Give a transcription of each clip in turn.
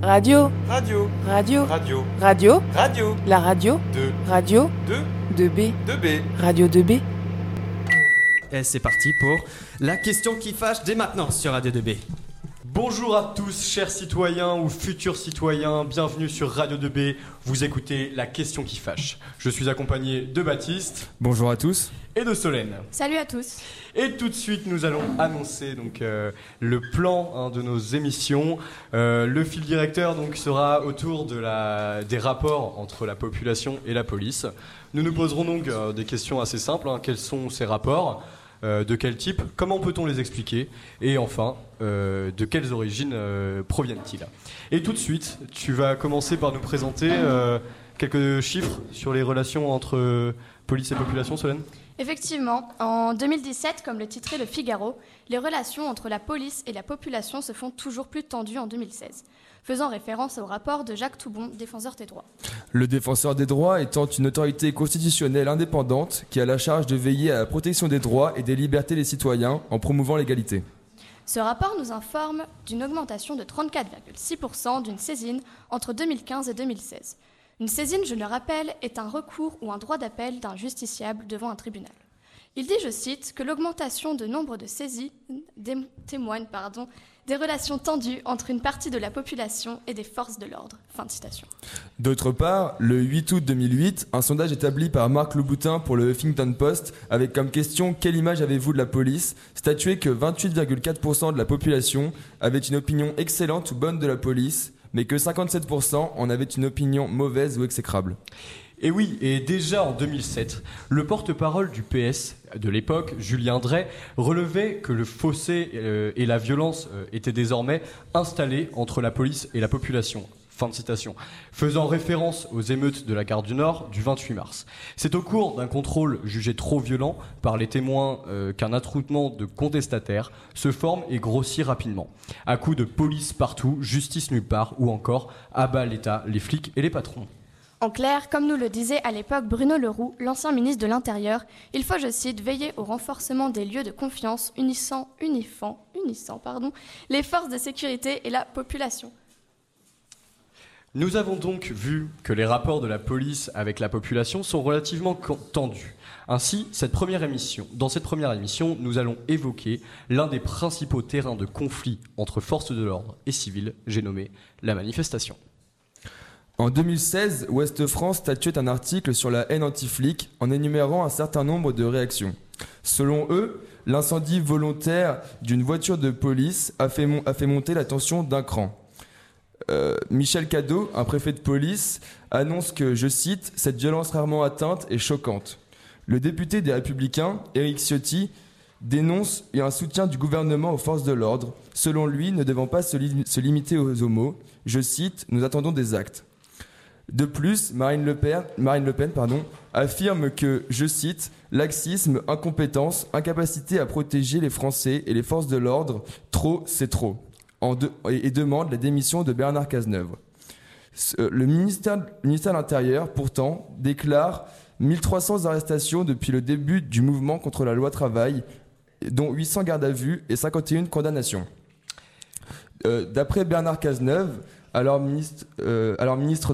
Radio, Radio, radio, radio, radio, radio, la radio, 2, radio, 2, 2B, 2B. radio 2B. Et c'est parti pour la question qui fâche dès maintenant sur Radio 2B. Bonjour à tous, chers citoyens ou futurs citoyens, bienvenue sur Radio 2B. Vous écoutez la question qui fâche. Je suis accompagné de Baptiste Bonjour à tous. et de Solène. Salut à tous. Et tout de suite, nous allons annoncer donc euh, le plan hein, de nos émissions. Euh, le fil directeur donc sera autour de la, des rapports entre la population et la police. Nous nous poserons donc euh, des questions assez simples. hein. Quels sont ces rapports? Euh, De quel type Comment peut-on les expliquer Et enfin, euh, de quelles origines euh, proviennent-ils. Et tout de suite, tu vas commencer par nous présenter quelques chiffres sur les relations entre police et population, Solène? Effectivement, en 2017, comme le titrait le Figaro, les relations entre la police et la population se font toujours plus tendues en 2016, faisant référence au rapport de Jacques Toubon, défenseur des droits. Le défenseur des droits étant une autorité constitutionnelle indépendante qui a la charge de veiller à la protection des droits et des libertés des citoyens en promouvant l'égalité. Ce rapport nous informe d'une augmentation de 34,6% d'une saisine entre 2015 et 2016. Une saisine, je le rappelle, est un recours ou un droit d'appel d'un justiciable devant un tribunal. Il dit, je cite, que l'augmentation de nombre de saisies témoigne des relations tendues entre une partie de la population et des forces de l'ordre. Fin citation. D'autre part, le 8 août 2008, un sondage établi par Marc Louboutin pour le Huffington Post avec comme question Quelle image avez-vous de la police? statuait que 28,4% de la population avait une opinion excellente ou bonne de la police, mais que 57% en avaient une opinion mauvaise ou exécrable. Et oui, et déjà en 2007, le porte-parole du PS de l'époque, Julien Drey, relevait que le fossé euh, et la violence euh, étaient désormais installés entre la police et la population. Fin de citation. Faisant référence aux émeutes de la gare du Nord du 28 mars. C'est au cours d'un contrôle jugé trop violent par les témoins euh, qu'un attroupement de contestataires se forme et grossit rapidement. À coups de police partout, justice nulle part, ou encore à bas l'État, les flics et les patrons. En clair, comme nous le disait à l'époque Bruno Leroux, l'ancien ministre de l'Intérieur, il faut, je cite, veiller au renforcement des lieux de confiance unissant, les forces de sécurité et la population. Nous avons donc vu que les rapports de la police avec la population sont relativement tendus. Ainsi, dans cette première émission, nous allons évoquer l'un des principaux terrains de conflit entre forces de l'ordre et civils, j'ai nommé la manifestation. En 2016, Ouest France statuait un article sur la haine anti-flic en énumérant un certain nombre de réactions. Selon eux, l'incendie volontaire d'une voiture de police a fait monter la tension d'un cran. Euh, Michel Cadeau, un préfet de police, annonce que, je cite, cette violence rarement atteinte est choquante. Le député des Républicains, Éric Ciotti, dénonce un soutien du gouvernement aux forces de l'ordre, selon lui ne devant pas se, li- se limiter aux homos. Je cite, nous attendons des actes. De plus, Marine Le Pen, affirme que, je cite, laxisme, incompétence, incapacité à protéger les Français et les forces de l'ordre, trop, c'est trop, et, demande la démission de Bernard Cazeneuve. Ce- Le ministère, de l'Intérieur, pourtant, déclare 1300 arrestations depuis le début du mouvement contre la loi travail, dont 800 gardes à vue et 51 condamnations. Euh, D'après Bernard Cazeneuve, alors ministre, euh,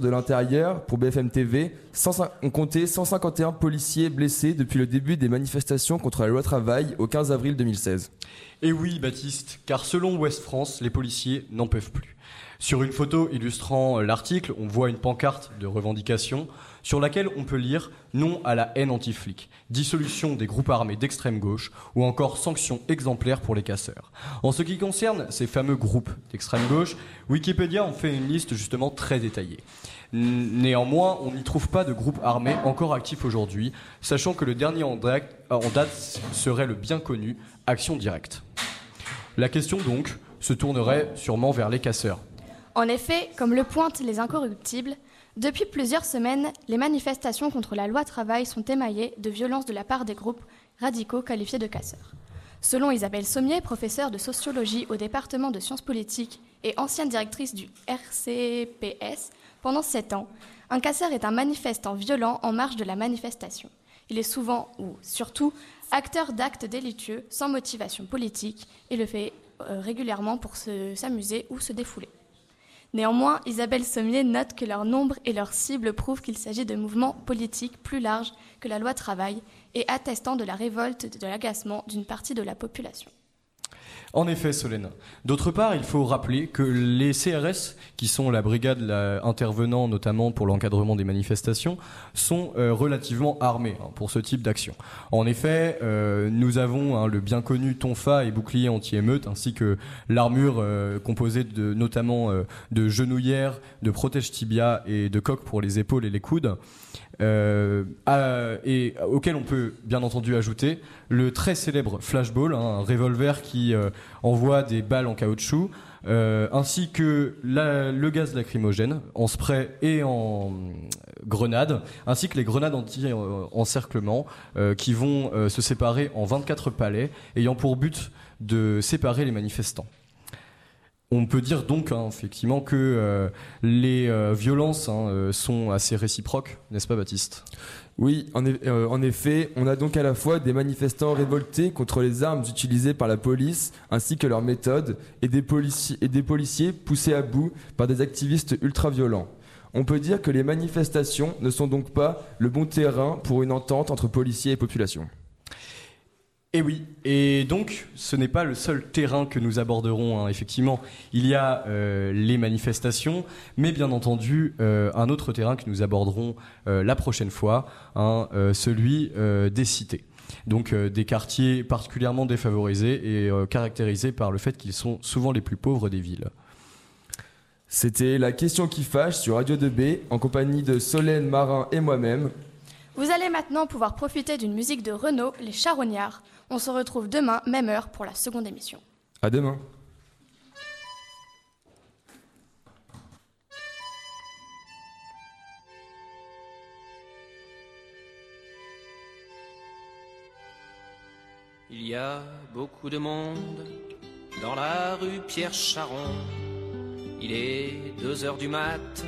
de l'Intérieur pour BFM TV, 105 on comptait 151 policiers blessés depuis le début des manifestations contre la loi travail au 15 avril 2016. Et oui, Baptiste, car selon Ouest France, les policiers n'en peuvent plus. Sur une photo illustrant l'article, on voit une pancarte de revendication sur laquelle on peut lire non à la haine anti-flic, dissolution des groupes armés d'extrême gauche ou encore sanctions exemplaires pour les casseurs. En ce qui concerne ces fameux groupes d'extrême gauche, Wikipédia en fait une liste justement très détaillée. Néanmoins, on n'y trouve pas de groupe armé encore actif aujourd'hui, sachant que le dernier en en date serait le bien connu Action Directe. La question donc se tournerait sûrement vers les casseurs. En effet, comme le pointent les incorruptibles, depuis plusieurs semaines, les manifestations contre la loi travail sont émaillées de violences de la part des groupes radicaux qualifiés de casseurs. Selon Isabelle Sommier, professeure de sociologie au département de sciences politiques et ancienne directrice du RCPS pendant sept ans, un casseur est un manifestant violent en marge de la manifestation. Il est souvent, ou surtout, acteur d'actes délitueux sans motivation politique et le fait euh, régulièrement pour se- s'amuser ou se défouler. Néanmoins, Isabelle Sommier note que leur nombre et leur cible prouvent qu'il s'agit de mouvements politiques plus larges que la loi travail et attestant de la révolte et de l'agacement d'une partie de la population. En effet, Solène. D'autre part, il faut rappeler que les CRS, qui sont la brigade intervenant notamment pour l'encadrement des manifestations, sont euh, relativement armés hein, pour ce type d'action. En effet, euh, nous avons hein, le bien connu tonfa et bouclier anti-émeute, ainsi que l'armure euh, composée de, notamment de genouillères, de protège tibia et de coques pour les épaules et les coudes. Et auquel on peut bien entendu ajouter le très célèbre flashball, hein, un revolver qui envoie des balles en caoutchouc, euh, ainsi que le gaz lacrymogène en spray et en euh, grenade, ainsi que les grenades anti-encerclement euh, qui vont se séparer en 24 palets, ayant pour but de séparer les manifestants. On peut dire donc hein, effectivement que euh, les euh, violences hein, euh, sont assez réciproques, n'est-ce pas Baptiste? Oui, en, eff- en effet, on a donc à la fois des manifestants révoltés contre les armes utilisées par la police ainsi que leurs méthodes et des, et des policiers poussés à bout par des activistes ultra-violents. On peut dire que les manifestations ne sont donc pas le bon terrain pour une entente entre policiers et population. Et oui, et donc ce n'est pas le seul terrain que nous aborderons, hein, effectivement. Il y a euh, les manifestations, mais bien entendu euh, un autre terrain que nous aborderons euh, la prochaine fois, hein, celui des cités. Donc des quartiers particulièrement défavorisés et caractérisés par le fait qu'ils sont souvent les plus pauvres des villes. C'était la question qui fâche sur Radio 2B en compagnie de Solène Marin et moi-même. Vous allez maintenant pouvoir profiter d'une musique de Renault, Les Charognards. On se retrouve demain, même heure, pour la seconde émission. À demain. Il y a beaucoup de monde dans la rue Pierre Charon. Il est deux heures du mat,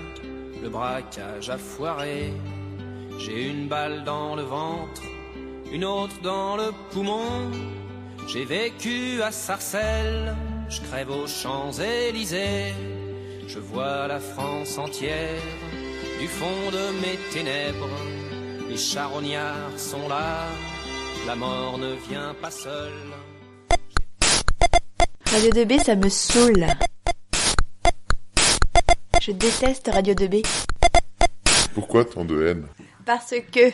le braquage a foiré. J'ai une balle dans le ventre, une autre dans le poumon. J'ai vécu à Sarcelles, je crève aux Champs-Élysées. Je vois la France entière du fond de mes ténèbres. Les charognards sont là, la mort ne vient pas seule. Radio 2B, ça me saoule. Je déteste Radio 2B. Pourquoi tant de haine? Parce que